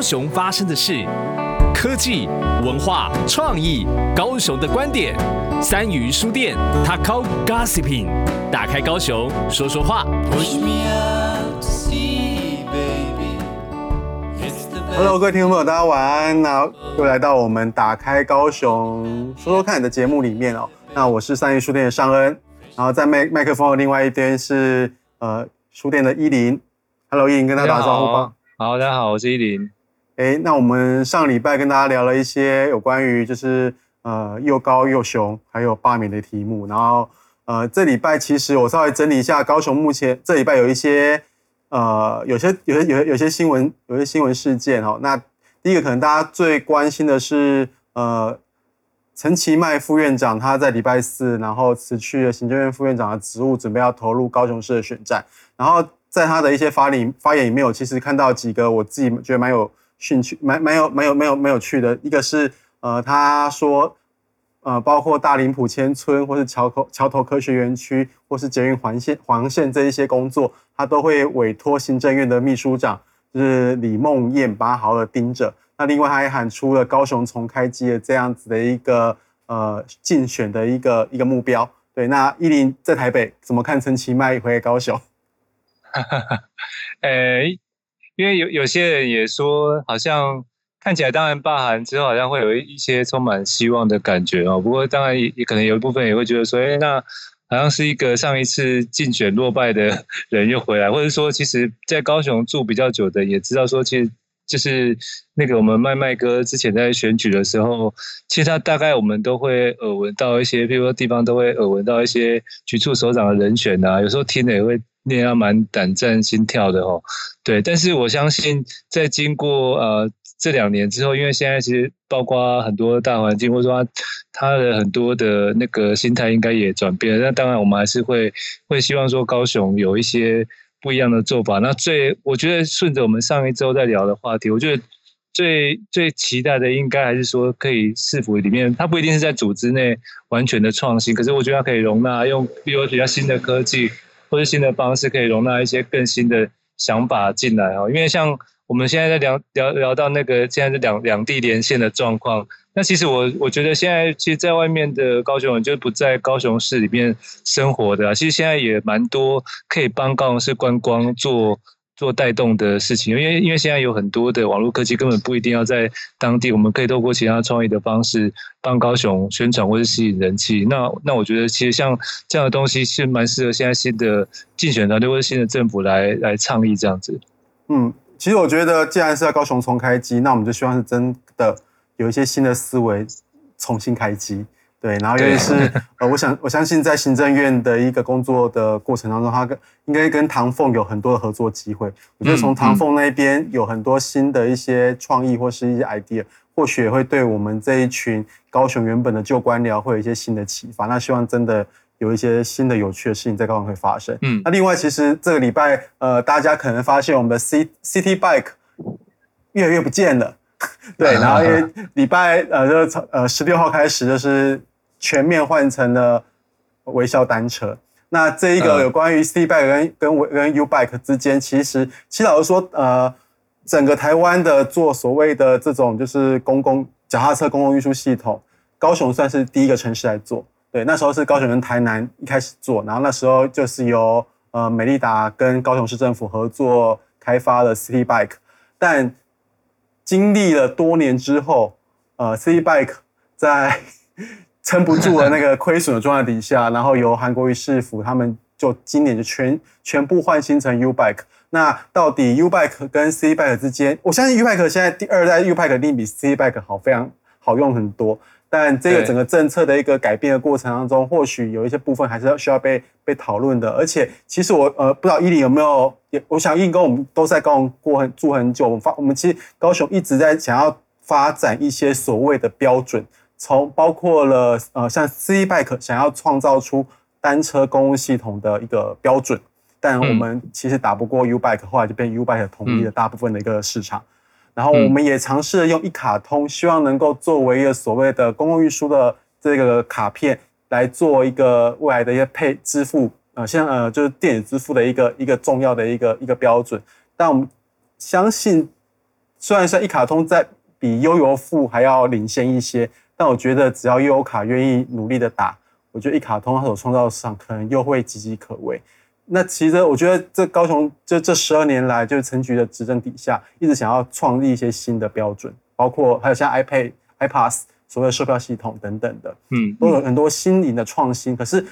高雄发生的事，科技、文化、创意，高雄的观点。三余书店，Talk Out Gossiping，打开高雄说说话。Hello，各位听众朋友，大家晚安。那又来到我们打开高雄说说看的节目里面哦。那我是三余书店的尚恩，然后在麦麦克风的另外一边是呃书店的依林。Hello，依林，跟大家打个招呼吧。好，大家好，我是依林。哎，那我们上礼拜跟大家聊了一些有关于就是呃又高又雄还有罢免的题目，然后呃这礼拜其实我稍微整理一下，高雄目前这礼拜有一些呃有些有些有些有些新闻有些新闻事件哦。那第一个可能大家最关心的是呃陈其迈副院长他在礼拜四然后辞去了行政院副院长的职务，准备要投入高雄市的选战，然后。在他的一些发里发言里面，我其实看到几个我自己觉得蛮有兴趣、蛮蛮有、蛮有、蛮有、蛮有趣的。一个是呃，他说呃，包括大林埔千村或是桥头桥头科学园区或是捷运环线环线这一些工作，他都会委托行政院的秘书长就是李孟艳把好好的盯着。那另外他还喊出了高雄重开机的这样子的一个呃竞选的一个一个目标。对，那依林在台北怎么看陈其迈回高雄？哈哈哈，诶，因为有有些人也说，好像看起来当然罢韩之后，好像会有一一些充满希望的感觉哦。不过当然也也可能有一部分也会觉得说，诶，那好像是一个上一次竞选落败的 人又回来，或者说，其实在高雄住比较久的也知道说，其实就是那个我们麦麦哥之前在选举的时候，其实他大概我们都会耳闻到一些，譬如说地方都会耳闻到一些局处首长的人选啊，有时候听了也会。那样蛮胆战心跳的哦，对，但是我相信在经过呃这两年之后，因为现在其实包括很多大环境，或者说他，的很多的那个心态应该也转变。那当然，我们还是会会希望说高雄有一些不一样的做法。那最我觉得顺着我们上一周在聊的话题，我觉得最最期待的应该还是说可以市府里面，它不一定是在组织内完全的创新，可是我觉得它可以容纳用比如比较新的科技。或者新的方式可以容纳一些更新的想法进来哦，因为像我们现在在聊聊聊到那个现在是两两地连线的状况，那其实我我觉得现在其实在外面的高雄人就不在高雄市里面生活的，其实现在也蛮多可以帮高雄市观光做。做带动的事情，因为因为现在有很多的网络科技，根本不一定要在当地，我们可以透过其他创意的方式帮高雄宣传或是吸引人气。那那我觉得其实像这样的东西是蛮适合现在新的竞选团队或者新的政府来来倡议这样子。嗯，其实我觉得既然是要高雄重开机，那我们就希望是真的有一些新的思维重新开机。对，然后尤其是 呃，我想我相信在行政院的一个工作的过程当中，他跟应该跟唐凤有很多的合作机会。我觉得从唐凤那边有很多新的一些创意或是一些 idea，或许也会对我们这一群高雄原本的旧官僚会有一些新的启发。那希望真的有一些新的有趣的事情在高雄会发生。嗯，那另外其实这个礼拜呃，大家可能发现我们的 C City Bike 越来越不见了。对，然后因为礼拜呃就从呃十六号开始就是。全面换成了微笑单车。那这一个有关于 City Bike 跟跟跟 U Bike 之间，其实其实老实说，呃，整个台湾的做所谓的这种就是公共脚踏车公共运输系统，高雄算是第一个城市来做。对，那时候是高雄跟台南一开始做，然后那时候就是由呃美利达跟高雄市政府合作开发了 City Bike。但经历了多年之后，呃，City Bike 在撑不住了那个亏损的状态底下，然后由韩国瑜市府他们就今年就全全部换新成 U Bike。那到底 U Bike 跟 City Bike 之间，我相信 U Bike 现在第二代 U Bike 一定比 City Bike 好，非常好用很多。但这个整个政策的一个改变的过程当中，或许有一些部分还是要需要被被讨论的。而且，其实我呃不知道伊林有没有，也我想依林跟我们都在高雄过很住很久，我们发我们其实高雄一直在想要发展一些所谓的标准。从包括了呃，像 City Bike 想要创造出单车公共系统的一个标准，但我们其实打不过 U Bike，后来就变 U Bike 统一了大部分的一个市场。然后我们也尝试了用一卡通，希望能够作为一个所谓的公共运输的这个卡片，来做一个未来的一些配支付，呃，像呃就是电子支付的一个一个重要的一个一个标准。但我们相信虽然说一卡通在比悠游付还要领先一些，但我觉得只要悠游卡愿意努力的打，我觉得一卡通它所创造的市场可能又会岌岌可危。那其实我觉得这高雄这这十二年来，就是陈菊的执政底下，一直想要创立一些新的标准，包括还有像 iPad、iPass 所谓的售票系统等等的，嗯，都有很多新颖的创新。可是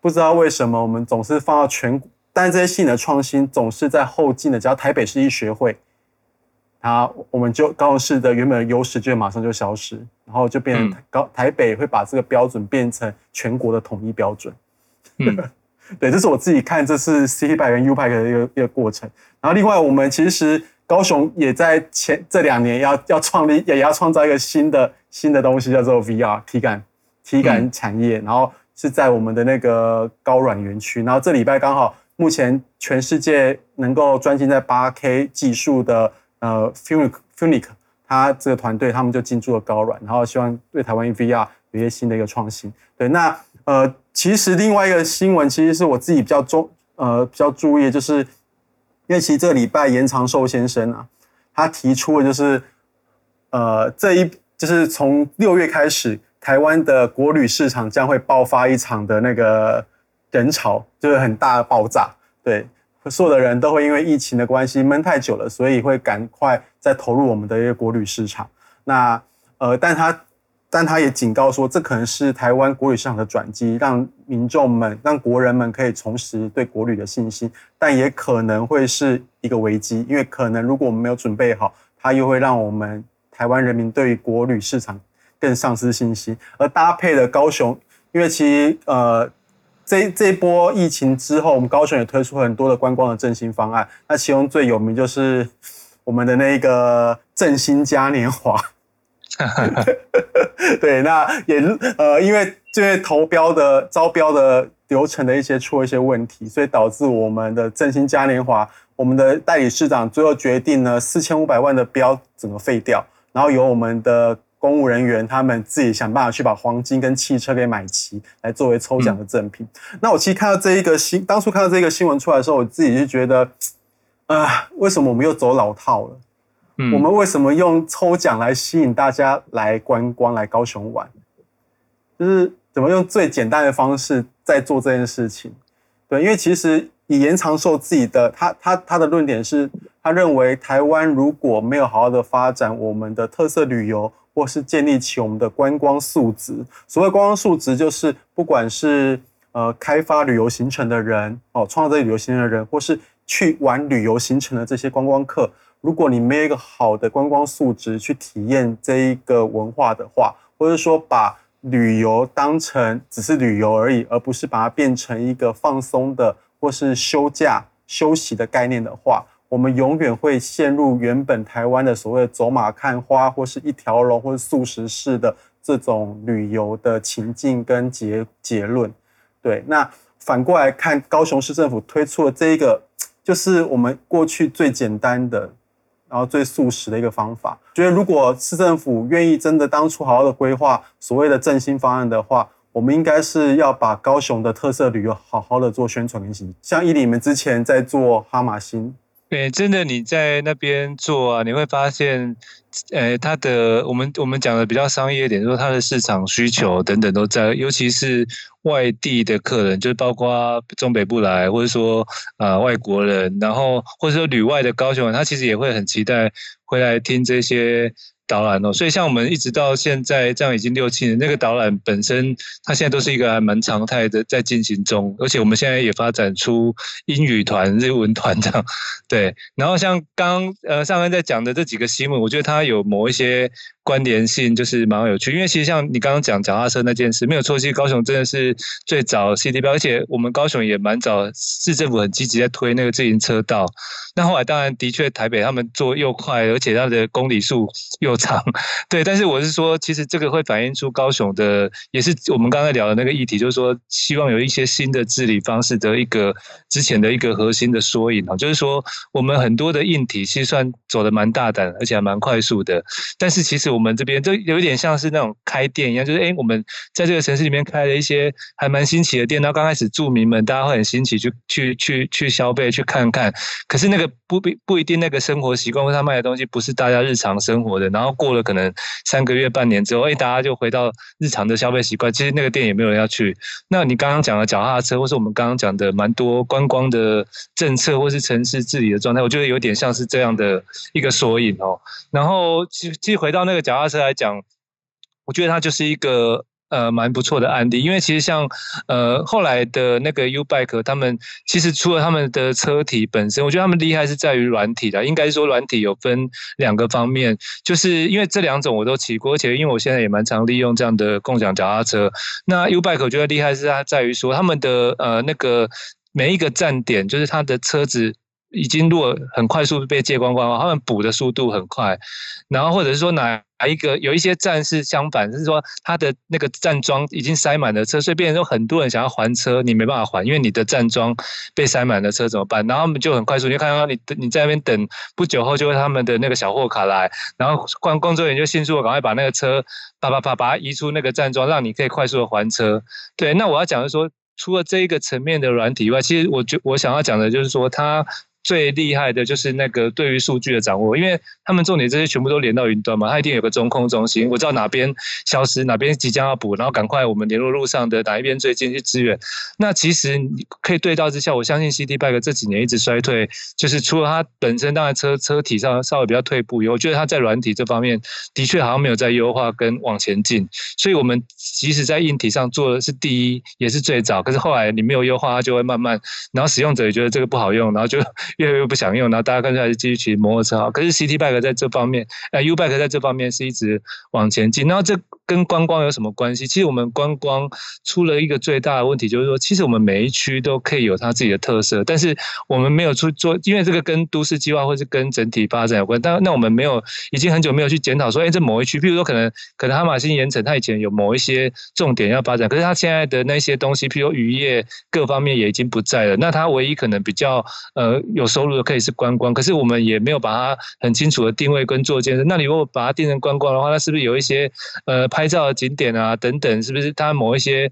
不知道为什么我们总是放到全，但这些新的创新总是在后进的，只要台北市一学会，它我们就高雄市的原本的优势就马上就消失，然后就变成高台北会把这个标准变成全国的统一标准。嗯 对，这是我自己看这次 City Bike 跟 U Bike 的一个一个过程。然后另外，我们其实高雄也在前这两年要要创立，也要创造一个新的新的东西，叫做 VR 体感体感产业。然后是在我们的那个高软园区。然后这礼拜刚好，目前全世界能够专心在八 K 技术的呃 Funic Funic，他这个团队他们就进驻了高软，然后希望对台湾 VR 有一些新的一个创新。对，那呃。其实另外一个新闻，其实是我自己比较重呃比较注意，就是因为其实这个礼拜严长寿先生啊，他提出的就是呃这一就是从六月开始，台湾的国旅市场将会爆发一场的那个人潮，就是很大的爆炸。对，所有的人都会因为疫情的关系闷太久了，所以会赶快再投入我们的一个国旅市场。那呃，但他。但他也警告说，这可能是台湾国旅市场的转机，让民众们、让国人们可以重拾对国旅的信心，但也可能会是一个危机，因为可能如果我们没有准备好，它又会让我们台湾人民对于国旅市场更丧失信心。而搭配的高雄，因为其实呃，这这一波疫情之后，我们高雄也推出很多的观光的振兴方案，那其中最有名就是我们的那个振兴嘉年华。对，那也呃，因为这些投标的招标的流程的一些出了一些问题，所以导致我们的振兴嘉年华，我们的代理市长最后决定呢，四千五百万的标整个废掉，然后由我们的公务人员他们自己想办法去把黄金跟汽车给买齐，来作为抽奖的赠品。嗯、那我其实看到这一个新，当初看到这个新闻出来的时候，我自己就觉得，啊、呃，为什么我们又走老套了？嗯、我们为什么用抽奖来吸引大家来观光、来高雄玩？就是怎么用最简单的方式在做这件事情？对，因为其实以延长寿自己的他他他的论点是，他认为台湾如果没有好好的发展我们的特色旅游，或是建立起我们的观光素质，所谓观光素质就是不管是呃开发旅游行程的人哦，创造这旅游行程的人，或是去玩旅游行程的这些观光客。如果你没有一个好的观光素质去体验这一个文化的话，或者说把旅游当成只是旅游而已，而不是把它变成一个放松的或是休假休息的概念的话，我们永远会陷入原本台湾的所谓走马看花或是一条龙或是素食式的这种旅游的情境跟结结论。对，那反过来看，高雄市政府推出了这一个，就是我们过去最简单的。然后最素食的一个方法，觉得如果市政府愿意真的当初好好的规划所谓的振兴方案的话，我们应该是要把高雄的特色旅游好好的做宣传跟行。像以你们之前在做哈玛星，对，真的你在那边做啊，你会发现，呃，它的我们我们讲的比较商业一点，说他的市场需求等等都在，尤其是。外地的客人，就是包括中北部来，或者说呃外国人，然后或者说旅外的高雄人，他其实也会很期待回来听这些。导览哦，所以像我们一直到现在这样已经六七年，那个导览本身它现在都是一个还蛮常态的在进行中，而且我们现在也发展出英语团、日文团这样，对。然后像刚呃上面在讲的这几个新闻，我觉得它有某一些关联性，就是蛮有趣。因为其实像你刚刚讲脚踏车那件事，没有错，其实高雄真的是最早 CD 标而且我们高雄也蛮早，市政府很积极在推那个自行车道。那后来当然的确台北他们做又快，而且它的公里数又又长，对。但是我是说，其实这个会反映出高雄的，也是我们刚才聊的那个议题，就是说希望有一些新的治理方式的一个之前的一个核心的缩影啊，就是说我们很多的硬体其实算走的蛮大胆，而且还蛮快速的。但是其实我们这边就有一点像是那种开店一样，就是诶，我们在这个城市里面开了一些还蛮新奇的店，然后刚开始住民们大家会很新奇去去去去消费去看看，可是那个不不不一定那个生活习惯或他卖的东西不是大家日常生活的，然后然后过了可能三个月半年之后，诶，大家就回到日常的消费习惯，其实那个店也没有人要去。那你刚刚讲的脚踏车，或是我们刚刚讲的蛮多观光的政策，或是城市治理的状态，我觉得有点像是这样的一个缩影哦。然后其实其实回到那个脚踏车来讲，我觉得它就是一个。呃，蛮不错的案例，因为其实像呃后来的那个 U-Bike，他们其实除了他们的车体本身，我觉得他们厉害是在于软体的。应该说软体有分两个方面，就是因为这两种我都骑过，而且因为我现在也蛮常利用这样的共享脚踏车。那 U-Bike 我觉得厉害是在于说他们的呃那个每一个站点，就是它的车子。已经如果很快速被借光光，他们补的速度很快，然后或者是说哪一个有一些站是相反，就是说它的那个站桩已经塞满了车，所以变成说很多人想要还车，你没办法还，因为你的站桩被塞满了车怎么办？然后他们就很快速，你就看到你你在那边等，不久后就会他们的那个小货卡来，然后工工作人员就迅速赶快把那个车啪啪啪把它移出那个站桩，让你可以快速的还车。对，那我要讲的是说，除了这一个层面的软体以外，其实我觉我想要讲的就是说它。最厉害的就是那个对于数据的掌握，因为他们重点这些全部都连到云端嘛，它一定有个中控中心，我知道哪边消失，哪边即将要补，然后赶快我们联络路上的哪一边最近去支援。那其实你可以对照之下，我相信 City Bike 这几年一直衰退，就是除了它本身当然车车体上稍微比较退步以后，我觉得它在软体这方面的确好像没有在优化跟往前进。所以我们即使在硬体上做的是第一，也是最早，可是后来你没有优化，它就会慢慢，然后使用者也觉得这个不好用，然后就。越来越不想用，然后大家干脆还是继续骑摩托车好。可是 CT Bike 在这方面，呃，U Bike 在这方面是一直往前进。然后这跟观光有什么关系？其实我们观光出了一个最大的问题，就是说，其实我们每一区都可以有它自己的特色，但是我们没有出做，因为这个跟都市计划或是跟整体发展有关。但那我们没有，已经很久没有去检讨说，哎，这某一区，譬如说可能可能哈马星盐城，它以前有某一些重点要发展，可是它现在的那些东西，譬如渔业各方面也已经不在了。那它唯一可能比较呃有收入的。可以是观光，可是我们也没有把它很清楚的定位跟做建设。那你如果把它定成观光的话，那是不是有一些呃拍照的景点啊等等？是不是它某一些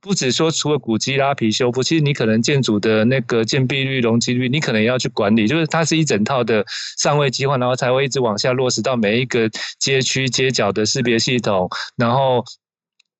不只说除了古迹拉皮修复，其实你可能建筑的那个建蔽率、容积率，你可能也要去管理。就是它是一整套的上位计划，然后才会一直往下落实到每一个街区街角的识别系统，然后。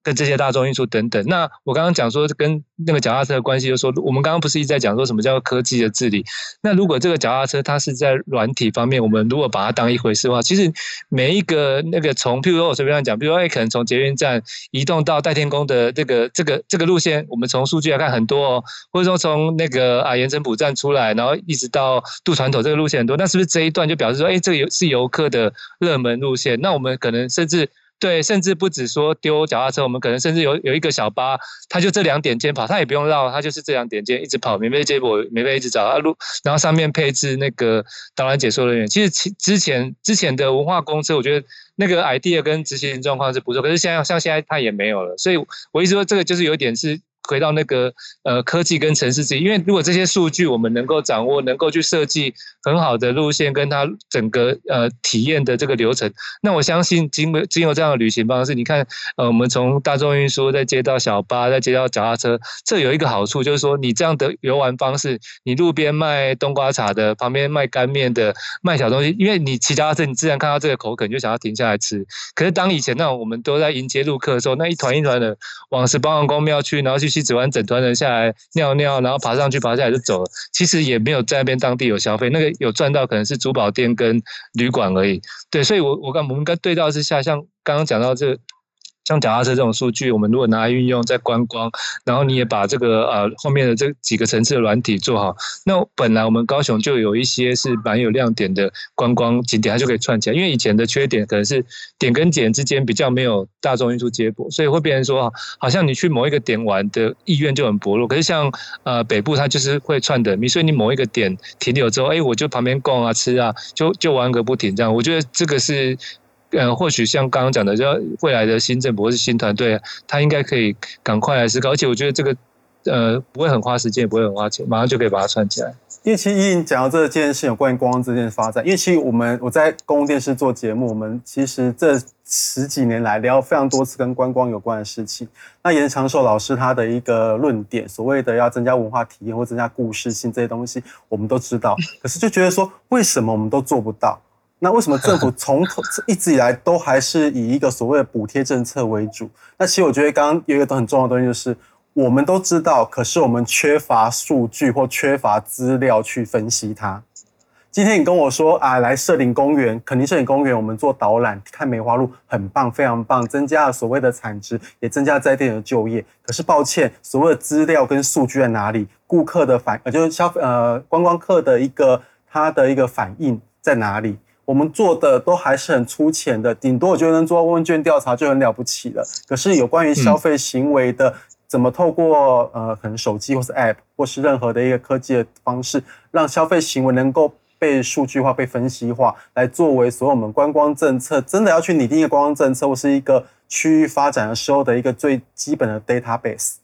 跟这些大众运输等等，那我刚刚讲说跟那个脚踏车的关系，就是说我们刚刚不是一直在讲说什么叫科技的治理？那如果这个脚踏车它是在软体方面，我们如果把它当一回事的话，其实每一个那个从，譬如说我随便讲，比如说哎，可能从捷运站移动到代天宫的这个这个这个路线，我们从数据来看很多哦，或者说从那个啊盐城埔站出来，然后一直到渡船头这个路线很多，那是不是这一段就表示说，哎，这个是游客的热门路线？那我们可能甚至。对，甚至不止说丢脚踏车，我们可能甚至有有一个小巴，它就这两点间跑，它也不用绕，它就是这两点间一直跑，免费接驳，免费一直找啊路，然后上面配置那个导览解说人员。其实其之前之前的文化公车，我觉得那个 idea 跟执行状况是不错，可是现在像现在它也没有了，所以我一直说这个就是有点是。回到那个呃科技跟城市之间，因为如果这些数据我们能够掌握，能够去设计很好的路线，跟它整个呃体验的这个流程，那我相信经过经由这样的旅行方式，你看呃我们从大众运输再接到小巴，再接到脚踏车，这有一个好处就是说，你这样的游玩方式，你路边卖冬瓜茶的，旁边卖干面的，卖小东西，因为你骑脚踏车，你自然看到这个口渴，你就想要停下来吃。可是当以前那种我们都在迎接路客的时候，那一团一团的往十八王公庙去，然后去去。整完整团人下来尿尿，然后爬上去爬下来就走了。其实也没有在那边当地有消费，那个有赚到可能是珠宝店跟旅馆而已。对，所以我我刚我们刚对照之下，像刚刚讲到这。像脚踏车这种数据，我们如果拿来运用在观光，然后你也把这个呃后面的这几个层次的软体做好，那本来我们高雄就有一些是蛮有亮点的观光景点，它就可以串起来。因为以前的缺点可能是点跟点之间比较没有大众运输接驳，所以会变成说，好像你去某一个点玩的意愿就很薄弱。可是像呃北部，它就是会串的，你所以你某一个点停留之后，哎，我就旁边逛啊吃啊，就就玩个不停这样。我觉得这个是。呃，或许像刚刚讲的，就未来的新政府或是新团队，他应该可以赶快来思考，而且我觉得这个呃不会很花时间，也不会很花钱，马上就可以把它串起来。因为其实依琳讲到这件事，有关于观光这件发展，因为其实我们我在公共电视做节目，我们其实这十几年来聊非常多次跟观光有关的事情。那严长寿老师他的一个论点，所谓的要增加文化体验或增加故事性这些东西，我们都知道，可是就觉得说，为什么我们都做不到？那为什么政府 从头一直以来都还是以一个所谓的补贴政策为主？那其实我觉得刚刚有一个很重要的东西就是。我们都知道，可是我们缺乏数据或缺乏资料去分析它。今天你跟我说啊，来社林公园，肯定社林公园，我们做导览看梅花鹿，很棒，非常棒，增加了所谓的产值，也增加了在地的就业。可是抱歉，所谓的资料跟数据在哪里？顾客的反呃，就是消费呃观光客的一个他的一个反应在哪里？我们做的都还是很粗浅的，顶多我觉得能做问卷调查就很了不起了。可是有关于消费行为的。怎么透过呃可能手机或是 App 或是任何的一个科技的方式，让消费行为能够被数据化、被分析化，来作为所有我们观光政策真的要去拟定一个观光政策或是一个区域发展的时候的一个最基本的 database。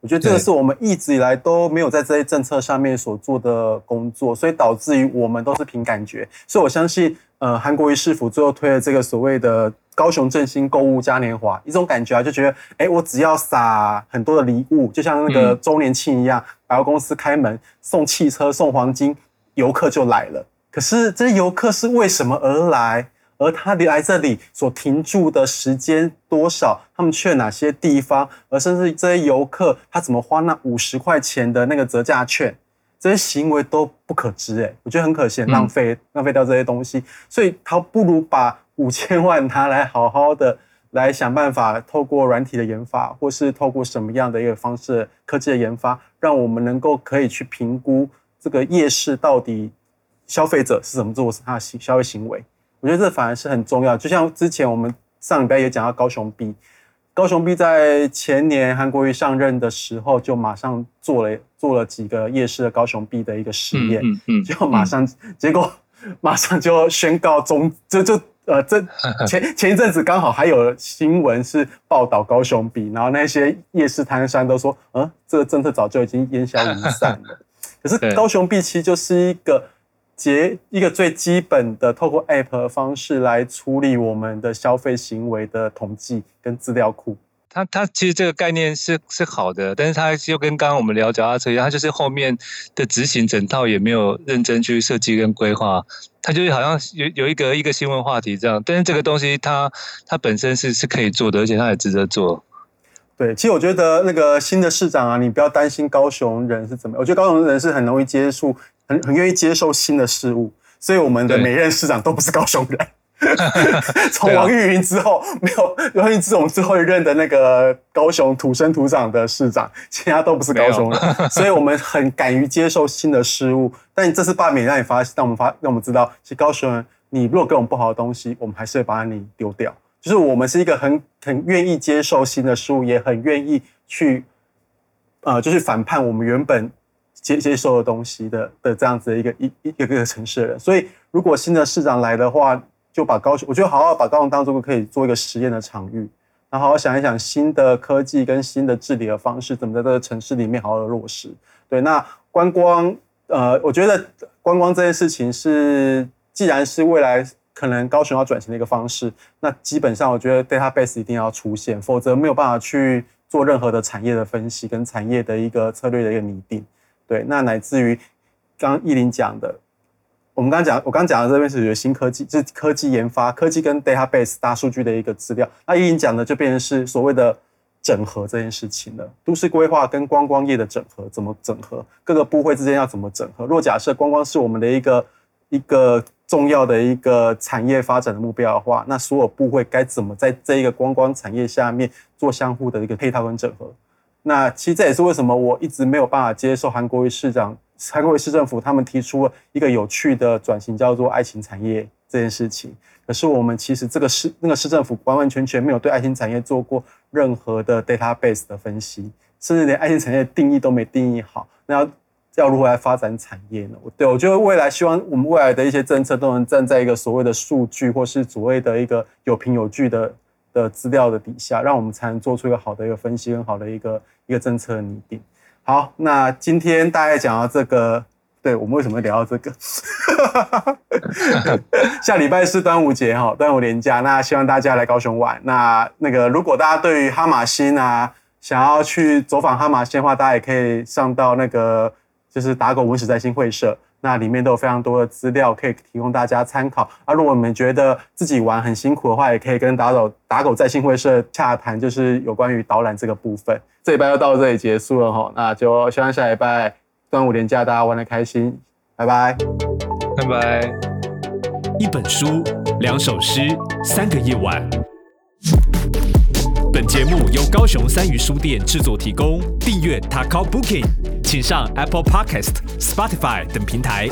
我觉得这个是我们一直以来都没有在这些政策上面所做的工作，所以导致于我们都是凭感觉。所以我相信，呃，韩国瑜市府最后推了这个所谓的。高雄振兴购物嘉年华，一种感觉啊，就觉得，哎，我只要撒很多的礼物，就像那个周年庆一样，百货公司开门送汽车、送黄金，游客就来了。可是这些游客是为什么而来？而他来这里所停住的时间多少？他们去了哪些地方？而甚至这些游客他怎么花那五十块钱的那个折价券？这些行为都不可知，哎，我觉得很可惜，浪费浪费掉这些东西。所以他不如把。五千万拿来好好的来想办法，透过软体的研发，或是透过什么样的一个方式，科技的研发，让我们能够可以去评估这个夜市到底消费者是怎么做他的消费行为。我觉得这反而是很重要。就像之前我们上礼拜也讲到高雄 B，高雄 B 在前年韩国瑜上任的时候，就马上做了做了几个夜市的高雄 B 的一个实验，嗯嗯，就马上结果 马上就宣告终，就就。呃，这 前前一阵子刚好还有新闻是报道高雄币，然后那些夜市摊商都说，嗯，这个政策早就已经烟消云散了。可是高雄币其实就是一个结一个最基本的，透过 App 的方式来处理我们的消费行为的统计跟资料库。它它其实这个概念是是好的，但是它又跟刚刚我们聊脚踏车一样，它就是后面的执行整套也没有认真去设计跟规划，它就是好像有有一个一个新闻话题这样，但是这个东西它它本身是是可以做的，而且它也值得做。对，其实我觉得那个新的市长啊，你不要担心高雄人是怎么样，我觉得高雄人是很容易接触，很很愿意接受新的事物，所以我们的每任市长都不是高雄人。从王玉云之后，没有王玉云之后之后一任的那个高雄土生土长的市长，其他都不是高雄人，所以我们很敢于接受新的事物。但你这次罢免让你发，让我们发，让我们知道，其实高雄人，你如果给我们不好的东西，我们还是会把你丢掉。就是我们是一个很很愿意接受新的事物，也很愿意去，呃，就是反叛我们原本接接受的东西的的这样子的一个一一个一个城市的人。所以，如果新的市长来的话，就把高雄，我觉得好好把高雄当做个可以做一个实验的场域，然后好好想一想新的科技跟新的治理的方式，怎么在这个城市里面好好的落实。对，那观光，呃，我觉得观光这件事情是，既然是未来可能高雄要转型的一个方式，那基本上我觉得 database 一定要出现，否则没有办法去做任何的产业的分析跟产业的一个策略的一个拟定。对，那乃至于刚刚依琳讲的。我们刚刚讲，我刚刚讲的这边是有新科技，就是科技研发、科技跟 database 大数据的一个资料。那依琳讲的就变成是所谓的整合这件事情了。都市规划跟观光业的整合，怎么整合？各个部会之间要怎么整合？若假设观光是我们的一个一个重要的一个产业发展的目标的话，那所有部会该怎么在这一个观光产业下面做相互的一个配套跟整合？那其实这也是为什么我一直没有办法接受韩国瑜市长。韩国瑜市政府他们提出了一个有趣的转型，叫做爱情产业这件事情。可是我们其实这个市那个市政府完完全全没有对爱情产业做过任何的 database 的分析，甚至连爱情产业的定义都没定义好。那要要如何来发展产业呢？对，我觉得未来希望我们未来的一些政策都能站在一个所谓的数据，或是所谓的一个有凭有据的的资料的底下，让我们才能做出一个好的一个分析，跟好的一个一个政策拟定。好，那今天大概讲到这个，对，我们为什么会聊到这个？下礼拜是端午节哈，端午连假，那希望大家来高雄玩。那那个如果大家对于哈马星啊，想要去走访哈马星的话，大家也可以上到那个就是打狗文史在新会社。那里面都有非常多的资料可以提供大家参考。啊，如果你们觉得自己玩很辛苦的话，也可以跟打狗打狗在新会社洽谈，就是有关于导览这个部分。这礼拜就到这里结束了哈，那就希望下礼拜端午连假大家玩的开心，拜拜，拜拜。一本书，两首诗，三个夜晚。本节目由高雄三余书店制作提供，订阅 Takao Booking，请上 Apple Podcast、Spotify 等平台，